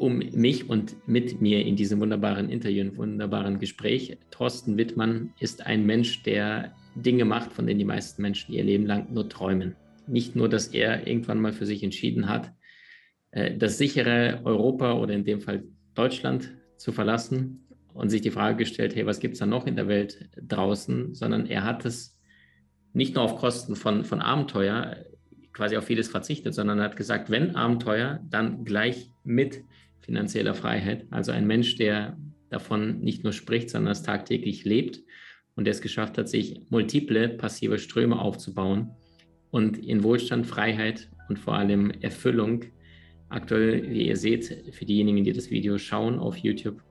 um mich und mit mir in diesem wunderbaren Interview, wunderbaren Gespräch. Thorsten Wittmann ist ein Mensch, der Dinge macht, von denen die meisten Menschen ihr Leben lang nur träumen. Nicht nur, dass er irgendwann mal für sich entschieden hat, äh, das sichere Europa oder in dem Fall Deutschland zu verlassen und sich die Frage gestellt, hey, was gibt es da noch in der Welt draußen, sondern er hat es nicht nur auf Kosten von, von Abenteuer quasi auf vieles verzichtet, sondern hat gesagt, wenn Abenteuer, dann gleich mit finanzieller Freiheit. Also ein Mensch, der davon nicht nur spricht, sondern es tagtäglich lebt und der es geschafft hat, sich multiple passive Ströme aufzubauen und in Wohlstand, Freiheit und vor allem Erfüllung aktuell, wie ihr seht, für diejenigen, die das Video schauen auf YouTube,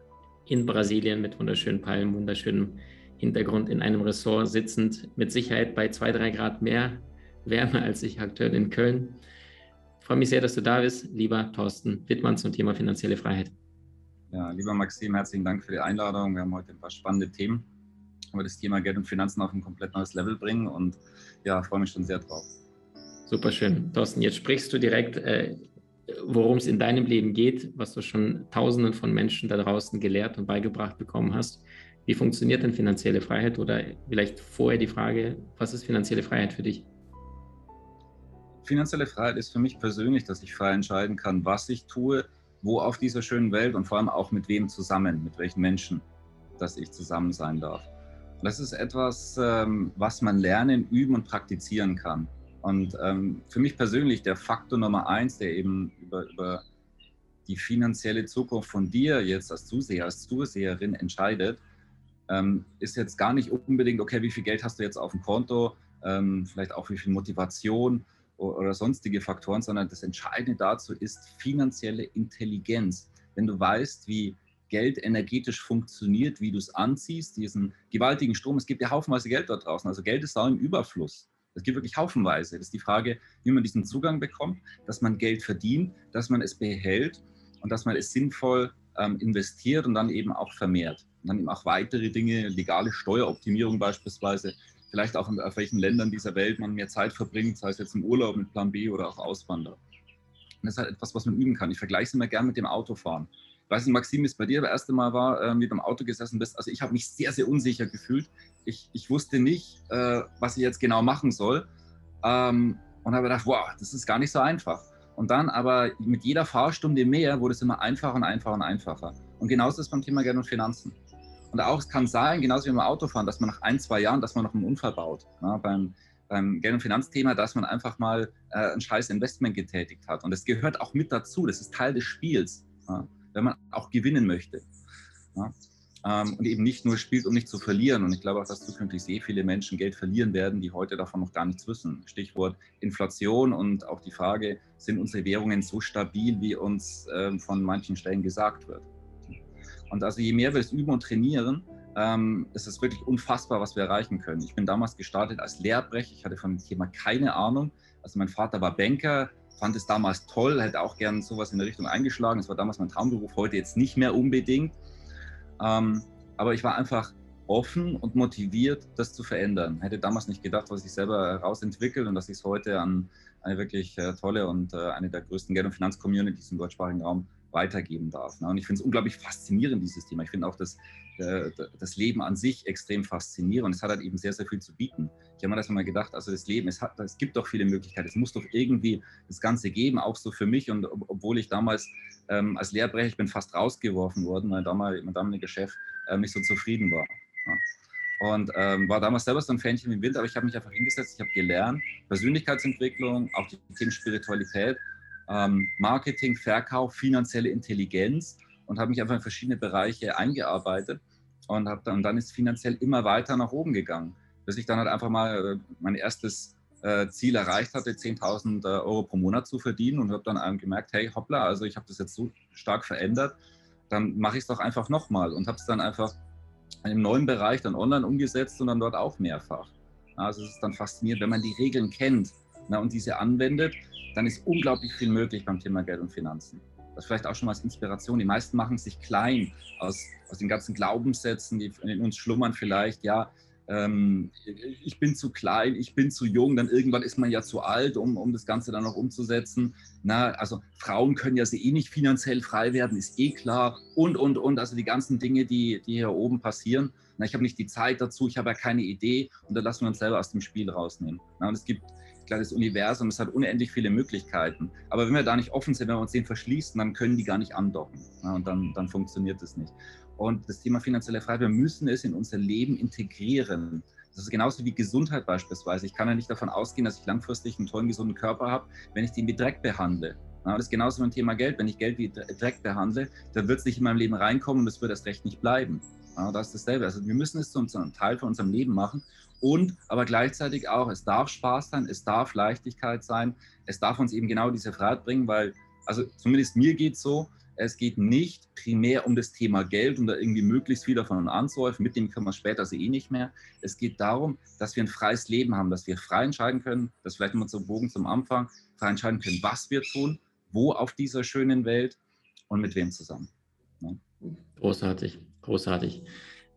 in Brasilien mit wunderschönen Palmen, wunderschönem Hintergrund in einem Ressort sitzend, mit Sicherheit bei zwei, drei Grad mehr Wärme als ich aktuell in Köln. Ich freue mich sehr, dass du da bist, lieber Thorsten Wittmann zum Thema finanzielle Freiheit. Ja, lieber Maxim, herzlichen Dank für die Einladung. Wir haben heute ein paar spannende Themen, aber das Thema Geld und Finanzen auf ein komplett neues Level bringen und ja, freue mich schon sehr drauf. Super schön. Thorsten, jetzt sprichst du direkt, äh, worum es in deinem Leben geht, was du schon Tausenden von Menschen da draußen gelehrt und beigebracht bekommen hast. Wie funktioniert denn finanzielle Freiheit? Oder vielleicht vorher die Frage, was ist finanzielle Freiheit für dich? Finanzielle Freiheit ist für mich persönlich, dass ich frei entscheiden kann, was ich tue, wo auf dieser schönen Welt und vor allem auch mit wem zusammen, mit welchen Menschen, dass ich zusammen sein darf. Das ist etwas, ähm, was man lernen, üben und praktizieren kann. Und ähm, für mich persönlich der Faktor Nummer eins, der eben über, über die finanzielle Zukunft von dir jetzt als Zuseher, als Zuseherin entscheidet, ähm, ist jetzt gar nicht unbedingt, okay, wie viel Geld hast du jetzt auf dem Konto, vielleicht auch wie viel Motivation oder, sonstige Faktoren, sondern das Entscheidende dazu ist finanzielle Intelligenz. Wenn du weißt, wie Geld energetisch funktioniert, wie du es anziehst, diesen gewaltigen Strom, es gibt ja haufenweise Geld dort draußen, also Geld ist da im Überfluss. Es gibt wirklich haufenweise. Das ist die Frage, wie man diesen Zugang bekommt, dass man Geld verdient, dass man es behält und dass man es sinnvoll ähm, investiert und dann eben auch vermehrt. Und dann eben auch weitere Dinge, legale Steueroptimierung beispielsweise, vielleicht auch in, auf welchen Ländern dieser Welt man mehr Zeit verbringt, sei es jetzt im Urlaub mit Plan B oder auch Auswandern. Und das ist halt etwas, was man üben kann. Ich vergleiche es immer gern mit dem Autofahren. Ich weiß nicht, Maxim, wie es bei dir das erste Mal war, äh, wie du im Auto gesessen bist. Also ich habe mich sehr, sehr unsicher gefühlt. Ich, ich wusste nicht, äh, was ich jetzt genau machen soll. Ähm, und habe gedacht, wow, das ist gar nicht so einfach. Und dann aber mit jeder Fahrstunde mehr wurde es immer einfacher und einfacher und einfacher. Und genauso ist es beim Thema Geld und Finanzen. Und auch es kann sein, genauso wie beim Autofahren, dass man nach ein, zwei Jahren, dass man noch einen Unfall baut. Ja, beim, beim Geld- und Finanzthema, dass man einfach mal äh, ein scheiß Investment getätigt hat. Und das gehört auch mit dazu. Das ist Teil des Spiels, ja, wenn man auch gewinnen möchte. Ja, ähm, und eben nicht nur spielt, um nicht zu verlieren. Und ich glaube auch, dass zukünftig sehr viele Menschen Geld verlieren werden, die heute davon noch gar nichts wissen. Stichwort Inflation und auch die Frage, sind unsere Währungen so stabil, wie uns ähm, von manchen Stellen gesagt wird. Und also je mehr wir es üben und trainieren, ähm, ist es wirklich unfassbar, was wir erreichen können. Ich bin damals gestartet als Lehrbrecher. Ich hatte von dem Thema keine Ahnung. Also mein Vater war Banker, fand es damals toll, hätte auch gern sowas in der Richtung eingeschlagen. Das war damals mein Traumberuf, heute jetzt nicht mehr unbedingt. Ähm, aber ich war einfach offen und motiviert, das zu verändern. Hätte damals nicht gedacht, was ich selber herausentwickelt und dass ich es heute an eine wirklich äh, tolle und äh, eine der größten Geld- und Finanzcommunities im deutschsprachigen Raum weitergeben darf. Ne? Und ich finde es unglaublich faszinierend, dieses Thema. Ich finde auch das, äh, das Leben an sich extrem faszinierend. Es hat halt eben sehr, sehr viel zu bieten. Ich habe mir das mal gedacht, also das Leben, es, hat, es gibt doch viele Möglichkeiten. Es muss doch irgendwie das Ganze geben, auch so für mich. Und obwohl ich damals ähm, als Lehrbrecher, ich bin fast rausgeworfen worden, weil damals mein damaliger Chef äh, nicht so zufrieden war. Ja. Und ähm, war damals selber so ein Fähnchen im Wind, aber ich habe mich einfach hingesetzt, ich habe gelernt, Persönlichkeitsentwicklung, auch die Themen Spiritualität ähm, Marketing, Verkauf, finanzielle Intelligenz und habe mich einfach in verschiedene Bereiche eingearbeitet und, hab dann, und dann ist finanziell immer weiter nach oben gegangen, bis ich dann halt einfach mal äh, mein erstes äh, Ziel erreicht hatte, 10.000 äh, Euro pro Monat zu verdienen und habe dann gemerkt, hey, hoppla, also ich habe das jetzt so stark verändert, dann mache ich es doch einfach nochmal und habe es dann einfach einem neuen Bereich dann online umgesetzt und dann dort auch mehrfach. Also es ist dann faszinierend, wenn man die Regeln kennt na, und diese anwendet, dann ist unglaublich viel möglich beim Thema Geld und Finanzen. Das vielleicht auch schon mal als Inspiration. Die meisten machen sich klein aus, aus den ganzen Glaubenssätzen, die in uns schlummern vielleicht. Ja, ähm, ich bin zu klein, ich bin zu jung, dann irgendwann ist man ja zu alt, um, um das Ganze dann noch umzusetzen. Na, also Frauen können ja eh nicht finanziell frei werden, ist eh klar. Und, und, und, also die ganzen Dinge, die, die hier oben passieren. Na, ich habe nicht die Zeit dazu, ich habe ja keine Idee und da lassen wir uns selber aus dem Spiel rausnehmen. Na, und es gibt das Universum, es hat unendlich viele Möglichkeiten. Aber wenn wir da nicht offen sind, wenn wir uns den verschließen, dann können die gar nicht andocken. Na, und dann, dann funktioniert es nicht. Und das Thema finanzielle Freiheit, wir müssen es in unser Leben integrieren. Das ist genauso wie Gesundheit beispielsweise. Ich kann ja nicht davon ausgehen, dass ich langfristig einen tollen, gesunden Körper habe, wenn ich den wie Dreck behandle. Ja, das ist genauso beim Thema Geld. Wenn ich Geld wie Dreck behandle, dann wird es nicht in meinem Leben reinkommen und es wird erst recht nicht bleiben. Ja, das ist dasselbe. Also wir müssen es zu einem Teil von unserem Leben machen und aber gleichzeitig auch, es darf Spaß sein, es darf Leichtigkeit sein, es darf uns eben genau diese Freiheit bringen, weil, also zumindest mir geht es so, es geht nicht primär um das Thema Geld und da irgendwie möglichst viel davon anzuhäufen. Mit dem können wir später also eh nicht mehr. Es geht darum, dass wir ein freies Leben haben, dass wir frei entscheiden können, das vielleicht mal zum Bogen zum Anfang, frei entscheiden können, was wir tun, wo auf dieser schönen Welt und mit wem zusammen. Ja. Großartig, großartig.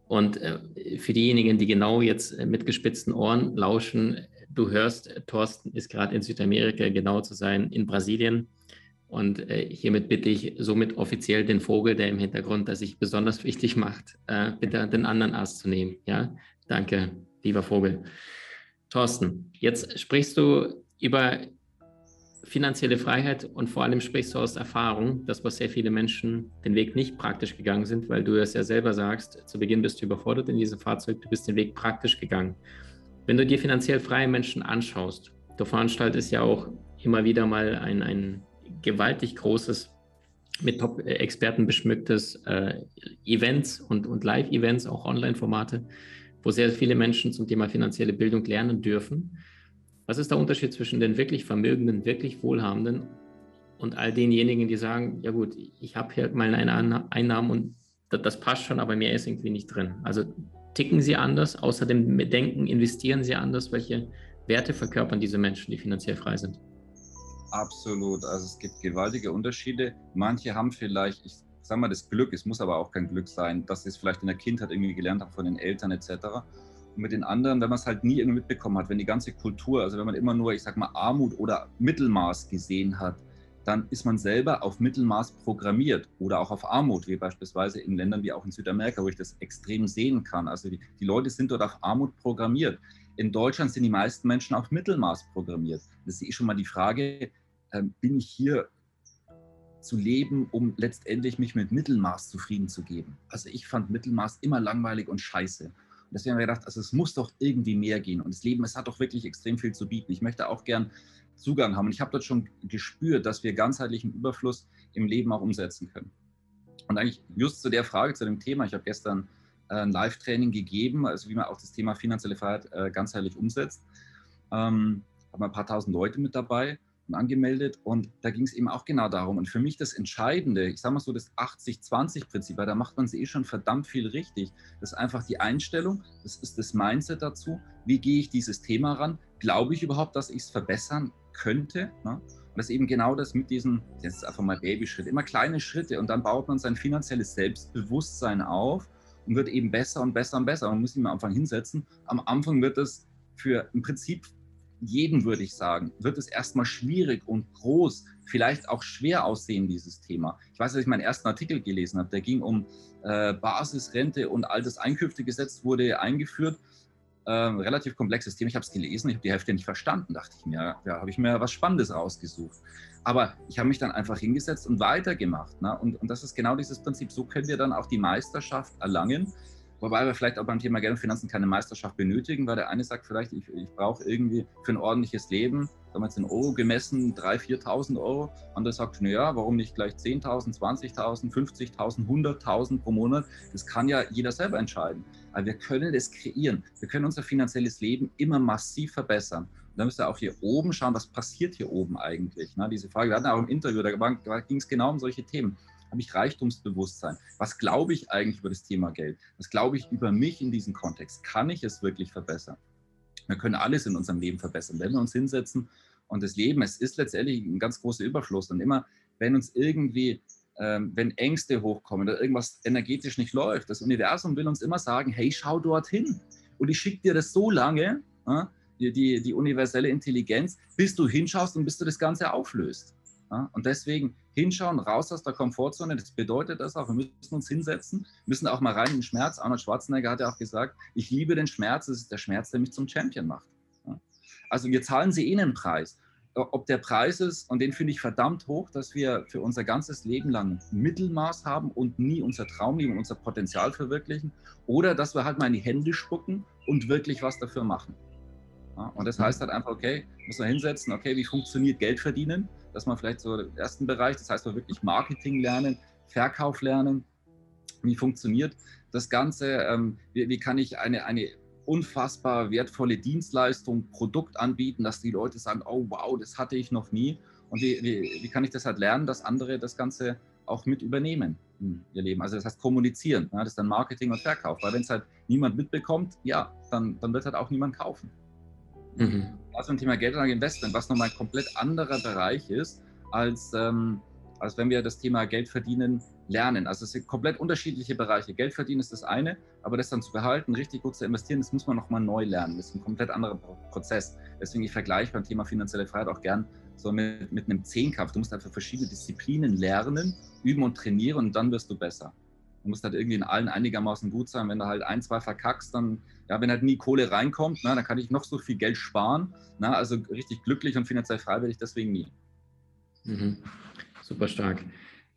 Und äh, für diejenigen, die genau jetzt äh, mit gespitzten Ohren lauschen, du hörst, äh, Thorsten ist gerade in Südamerika, genau zu sein, in Brasilien und hiermit bitte ich somit offiziell den Vogel, der im Hintergrund das sich besonders wichtig macht, bitte den anderen Ast zu nehmen. Ja, danke, lieber Vogel. Thorsten, jetzt sprichst du über finanzielle Freiheit und vor allem sprichst du aus Erfahrung, dass was sehr viele Menschen den Weg nicht praktisch gegangen sind, weil du es ja selber sagst, zu Beginn bist du überfordert in diesem Fahrzeug, du bist den Weg praktisch gegangen. Wenn du dir finanziell freie Menschen anschaust, du veranstaltest ja auch immer wieder mal ein, ein gewaltig großes, mit Top-Experten beschmücktes äh, Events und, und Live-Events, auch Online-Formate, wo sehr viele Menschen zum Thema finanzielle Bildung lernen dürfen. Was ist der Unterschied zwischen den wirklich Vermögenden, wirklich Wohlhabenden und all denjenigen, die sagen, ja gut, ich habe hier meine Einnahmen und das, passt schon, aber mehr ist irgendwie nicht drin. Also ticken sie anders, außerdem denken, investieren sie anders, welche Werte verkörpern diese Menschen, die finanziell frei sind? Absolut. Also es gibt gewaltige Unterschiede. Manche haben vielleicht, ich sage mal, das Glück, es muss aber auch kein Glück sein, dass sie es vielleicht in der Kindheit irgendwie gelernt haben von den Eltern etc. Mit den anderen, wenn man es halt nie irgendwie mitbekommen hat, wenn die ganze Kultur, also wenn man immer nur, ich sag mal, Armut oder Mittelmaß gesehen hat, dann ist man selber auf Mittelmaß programmiert oder auch auf Armut, wie beispielsweise in Ländern wie auch in Südamerika, wo ich das extrem sehen kann. Also die, die Leute sind dort auf Armut programmiert. In Deutschland sind die meisten Menschen auf Mittelmaß programmiert. Das ist schon mal die Frage, ähm, bin ich hier zu leben, um letztendlich mich mit Mittelmaß zufrieden zu geben. Also ich fand Mittelmaß immer langweilig und scheiße. Deswegen habe ich gedacht, also es muss doch irgendwie mehr gehen. Und das Leben, es hat doch wirklich extrem viel zu bieten. Ich möchte auch gern Zugang haben. Und ich habe dort schon gespürt, dass wir ganzheitlichen Überfluss im Leben auch umsetzen können. Und eigentlich just zu der Frage, zu dem Thema, ich habe gestern äh, ein Live-Training gegeben, also wie man auch das Thema finanzielle Freiheit äh, ganzheitlich umsetzt. Ähm, habe ein paar tausend Leute mit dabei angemeldet und da ging es eben auch genau darum. Und für mich das Entscheidende, ich sage mal so das 80-20-Prinzip, weil da macht man sich eh schon verdammt viel richtig. Das ist einfach die Einstellung, das ist das Mindset dazu. Wie gehe ich dieses Thema ran? Glaube ich überhaupt, dass ich es verbessern könnte? Ne? Und das ist eben genau das mit diesen, jetzt einfach mal Babyschritt, immer kleine Schritte und dann baut man sein finanzielles Selbstbewusstsein auf und wird eben besser und besser und besser. Man muss sich am Anfang hinsetzen. Am Anfang wird es für im Prinzip jedem, würde ich sagen, wird es erstmal schwierig und groß, vielleicht auch schwer aussehen, dieses Thema. Ich weiß, dass ich meinen ersten Artikel gelesen habe, der ging um äh, Basisrente und altes Einkünftegesetz wurde eingeführt. Ähm, relativ komplexes Thema. Ich habe es gelesen, ich habe die Hälfte nicht verstanden, dachte ich mir. Ja, habe ich mir was Spannendes rausgesucht. Aber ich habe mich dann einfach hingesetzt und weitergemacht. Ne? Und, und das ist genau dieses Prinzip. So können wir dann auch die Meisterschaft erlangen Wobei wir vielleicht auch beim Thema Geld und Finanzen keine Meisterschaft benötigen, weil der eine sagt vielleicht, ich, ich brauche irgendwie für ein ordentliches Leben, damals in Euro gemessen, 3.000, 4.000 Euro. Andere sagt, naja, warum nicht gleich 10.000, 20.000, 50.000, 100.000 pro Monat? Das kann ja jeder selber entscheiden. Aber wir können das kreieren. Wir können unser finanzielles Leben immer massiv verbessern. Und dann müsst ihr auch hier oben schauen, was passiert hier oben eigentlich. Ne? Diese Frage, wir hatten auch im Interview, da ging es genau um solche Themen. Habe ich Reichtumsbewusstsein? Was glaube ich eigentlich über das Thema Geld? Was glaube ich über mich in diesem Kontext? Kann ich es wirklich verbessern? Wir können alles in unserem Leben verbessern, wenn wir uns hinsetzen und das Leben, es ist letztendlich ein ganz großer Überfluss. Und immer, wenn uns irgendwie, ähm, wenn Ängste hochkommen oder irgendwas energetisch nicht läuft, das Universum will uns immer sagen, hey, schau dorthin. Und ich schicke dir das so lange, äh, die, die, die, universelle Intelligenz, bis du hinschaust und bis du das Ganze auflöst. Ja? Und deswegen hinschauen, raus aus der Komfortzone, das bedeutet das auch, wir müssen uns hinsetzen, müssen auch mal rein in den Schmerz. Arnold Schwarzenegger hat ja auch gesagt, ich liebe den Schmerz, es ist der Schmerz, der mich zum Champion macht. Ja? Also wir zahlen sie eh einen Preis ob der Preis ist, und den finde ich verdammt hoch, dass wir für unser ganzes Leben lang Mittelmaß haben und nie unser Traumleben, unser Potenzial verwirklichen, oder dass wir halt mal in die Hände spucken und wirklich was dafür machen. Und das heißt halt einfach, okay, muss man hinsetzen, okay, wie funktioniert Geld verdienen? Dass man vielleicht so den ersten Bereich, das heißt, wir wirklich Marketing lernen, Verkauf lernen, wie funktioniert das Ganze, ähm, wie, wie, kann ich eine, eine unfassbar wertvolle Dienstleistung, Produkt anbieten, dass die Leute sagen, oh wow, das hatte ich noch nie. Und wie, wie, wie kann ich das halt lernen, dass andere das Ganze auch mit übernehmen in ihr Leben? Also das heißt kommunizieren, ja, das ist dann Marketing und Verkauf. Weil wenn es halt niemand mitbekommt, ja, dann, dann wird halt auch niemand kaufen. Mhm. Also ein Thema Geldanlage Investment, was nochmal ein komplett anderer Bereich ist, als, ähm, als wenn wir das Thema Geld verdienen lernen. Also es sind komplett unterschiedliche Bereiche. Geld verdienen ist das eine, aber das dann zu behalten, richtig gut zu investieren, das muss man nochmal neu lernen. Das ist ein komplett anderer Prozess. Deswegen ich vergleiche beim Thema finanzielle Freiheit auch gern so mit, mit einem Zehnkampf. Du musst einfach verschiedene Disziplinen lernen, üben und trainieren und dann wirst du besser. Du musst halt irgendwie in allen einigermaßen gut sein. Wenn du halt ein, zwei verkackst, dann, ja, wenn halt nie Kohle reinkommt, na, dann kann ich noch so viel Geld sparen. Na, also richtig glücklich und finanziell frei werde ich deswegen nie. Mhm. Super stark.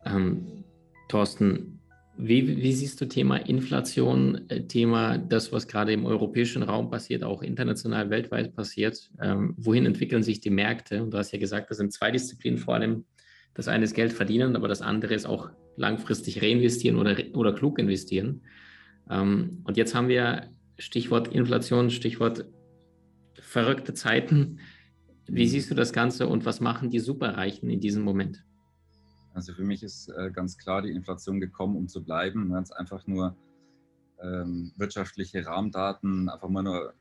Ähm, Thorsten, wie, wie, siehst du Thema Inflation, äh, Thema das, was gerade im europäischen Raum passiert, auch international, weltweit passiert? Ähm, wohin entwickeln sich die Märkte? Und du hast ja gesagt, das sind zwei Disziplinen vor allem. Das eine ist Geld verdienen, aber das andere ist auch langfristig reinvestieren oder, oder klug investieren. Ähm, und jetzt haben wir Stichwort Inflation, Stichwort verrückte Zeiten. Wie siehst du das Ganze und was machen die Superreichen in diesem Moment? Also für mich ist äh, ganz klar die Inflation gekommen, um zu bleiben. Ganz einfach nur ähm, wirtschaftliche Rahmendaten einfach mal nur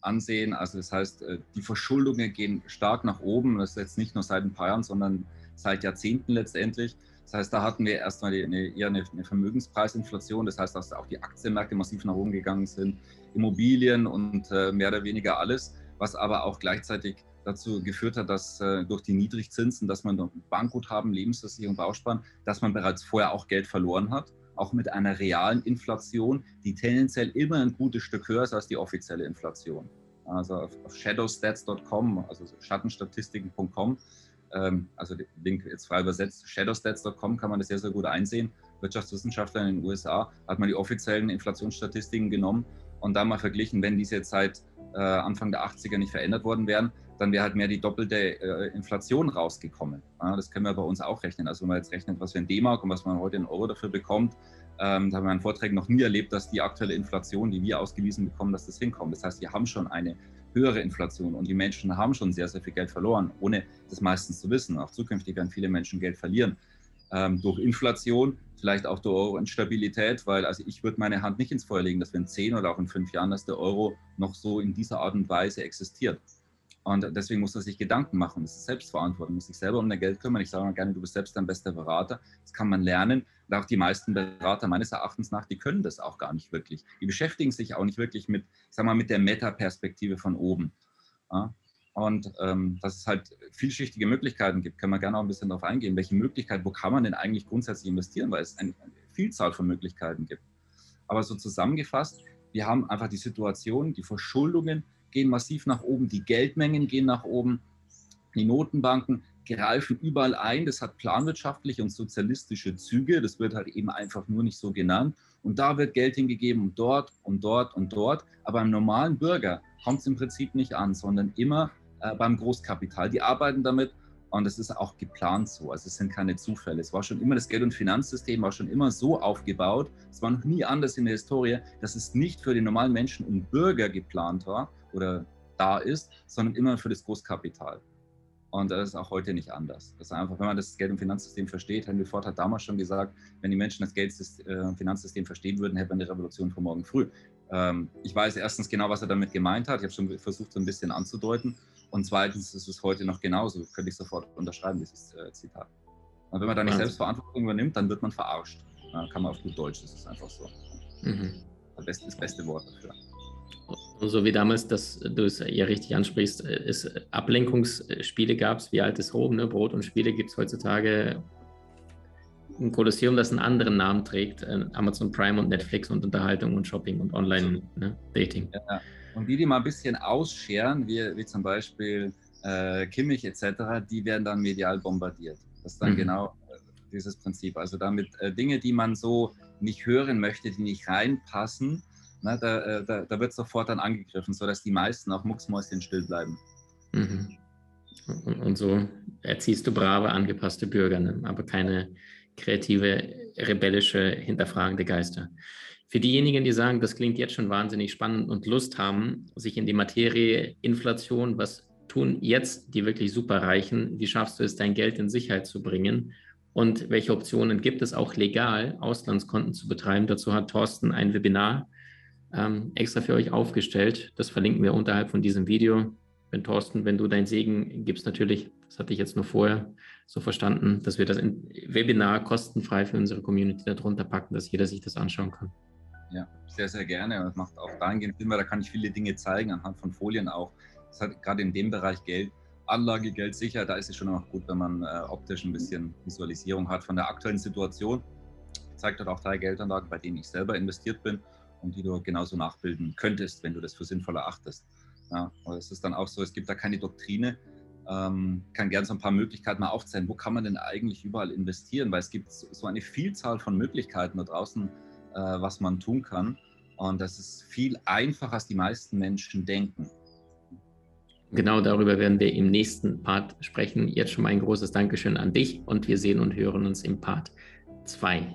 ansehen. Also das heißt, äh, die Verschuldungen gehen stark nach oben. Das ist jetzt nicht nur seit ein paar Jahren, sondern seit Jahrzehnten letztendlich. Das heißt, da hatten wir erstmal eine, eher eine, eine Vermögenspreisinflation. Das heißt, dass auch die Aktienmärkte massiv nach oben gegangen sind, Immobilien und äh, mehr oder weniger alles, was aber auch gleichzeitig dazu geführt hat, dass äh, durch die Niedrigzinsen, dass man Bankguthaben, Lebensversicherung, Bausparen, dass man bereits vorher auch Geld verloren hat, auch mit einer realen Inflation, die tendenziell immer ein gutes Stück höher ist als die offizielle Inflation. Also auf, auf shadowstats.com, also schattenstatistiken.com, also den Link jetzt frei übersetzt, shadowstats.com kann man das sehr, sehr gut einsehen. Wirtschaftswissenschaftler in den USA hat man die offiziellen Inflationsstatistiken genommen und da mal verglichen, wenn diese seit äh, Anfang der 80er nicht verändert worden wären, dann wäre halt mehr die doppelte äh, Inflation rausgekommen. Ja, das können wir bei uns auch rechnen. Also wenn man jetzt rechnet, was wir in D-Mark und was man heute in Euro dafür bekommt, ähm, da haben wir in Vorträgen noch nie erlebt, dass die aktuelle Inflation, die wir ausgewiesen bekommen, dass das hinkommt. Das heißt, wir haben schon eine höhere Inflation und die Menschen haben schon sehr, sehr viel Geld verloren, ohne das meistens zu wissen. Auch zukünftig werden viele Menschen Geld verlieren ähm, durch Inflation, vielleicht auch durch Euro-Instabilität, weil also ich würde meine Hand nicht ins Feuer legen, dass wir in zehn oder auch in fünf Jahren, dass der Euro noch so in dieser Art und Weise existiert. Und deswegen muss er sich Gedanken machen. Das ist Selbstverantwortung, muss sich selber um dein Geld kümmern. Ich sage mal gerne, du bist selbst dein bester Berater. Das kann man lernen. Auch die meisten Berater meines Erachtens nach, die können das auch gar nicht wirklich. Die beschäftigen sich auch nicht wirklich mit, ich sag mal, mit der Metaperspektive von oben. Ja? Und ähm, dass es halt vielschichtige Möglichkeiten gibt, können wir gerne auch ein bisschen darauf eingehen. Welche Möglichkeiten, wo kann man denn eigentlich grundsätzlich investieren, weil es eine Vielzahl von Möglichkeiten gibt. Aber so zusammengefasst, wir haben einfach die Situation, die Verschuldungen gehen massiv nach oben, die Geldmengen gehen nach oben, die Notenbanken greifen überall ein. Das hat planwirtschaftliche und sozialistische Züge. Das wird halt eben einfach nur nicht so genannt. Und da wird Geld hingegeben und dort und dort und dort. Aber beim normalen Bürger kommt es im Prinzip nicht an, sondern immer äh, beim Großkapital. Die arbeiten damit und es ist auch geplant so. Also es sind keine Zufälle. Es war schon immer das Geld- und Finanzsystem war schon immer so aufgebaut. Es war noch nie anders in der Historie, dass es nicht für den normalen Menschen und Bürger geplant war oder da ist, sondern immer für das Großkapital. Und das ist auch heute nicht anders. Das ist einfach, wenn man das Geld- und Finanzsystem versteht, Henry Ford hat damals schon gesagt, wenn die Menschen das Geld- äh, und Finanzsystem verstehen würden, hätte man eine Revolution von morgen früh. Ähm, ich weiß erstens genau, was er damit gemeint hat. Ich habe schon versucht, so ein bisschen anzudeuten. Und zweitens ist es heute noch genauso. Könnte ich sofort unterschreiben, dieses äh, Zitat. Und wenn man da nicht selbst Verantwortung übernimmt, dann wird man verarscht. Kann man auf gut Deutsch, das ist einfach so. Mhm. Das, beste, das beste Wort dafür. Und so wie damals, dass du es ja richtig ansprichst, es Ablenkungsspiele gab es wie altes Rom, ne? Brot und Spiele gibt es heutzutage ein Kolosseum, das einen anderen Namen trägt, äh, Amazon Prime und Netflix und Unterhaltung und Shopping und Online-Dating. Ne? Ja. Und die, die mal ein bisschen ausscheren, wie, wie zum Beispiel äh, Kimmich etc., die werden dann medial bombardiert. Das ist dann mhm. genau äh, dieses Prinzip. Also damit äh, Dinge, die man so nicht hören möchte, die nicht reinpassen, na, da, äh, da, da, wird sofort dann angegriffen, sodass die meisten auch mucksmäuschen still bleiben. Mhm. Und, und, so erziehst du brave, angepasste Bürger, ne? aber keine kreative, rebellische, hinterfragende Geister. Für diejenigen, die sagen, das klingt jetzt schon wahnsinnig spannend und Lust haben, sich in die Materie Inflation, was tun jetzt die wirklich Superreichen, wie schaffst du es, dein Geld in Sicherheit zu bringen und welche Optionen gibt es auch legal, Auslandskonten zu betreiben. Dazu hat Thorsten ein Webinar ähm, extra für euch aufgestellt. Das verlinken wir unterhalb von diesem Video. Wenn Thorsten, wenn du dein Segen gibst, natürlich, das hatte ich jetzt nur vorher so verstanden, dass wir das Webinar kostenfrei für unsere Community darunter packen, dass jeder sich das anschauen kann. Ja, sehr, sehr gerne. Das macht auch dahingehend weil da kann ich viele Dinge zeigen, anhand von Folien auch. Das hat gerade in dem Bereich Geld, Anlage, Geld sicher, da ist es schon auch gut, wenn man äh, optisch ein bisschen Visualisierung hat von der aktuellen Situation. Ich zeige dort auch drei Geldanlagen, bei denen ich selber investiert bin und die du genauso nachbilden könntest, wenn du das für sinnvoll erachtest. Ja, es ist dann auch so, es gibt da keine Doktrine. Ähm, kann gerne so ein paar Möglichkeiten mal aufzählen. Wo kann man denn eigentlich überall investieren? Weil es gibt so eine Vielzahl von Möglichkeiten da draußen, äh, was man tun kann. Und das ist viel einfacher, als die meisten Menschen denken. Genau darüber werden wir im nächsten Part sprechen. Jetzt schon mal ein großes Dankeschön an dich und wir sehen und hören uns im Part 2.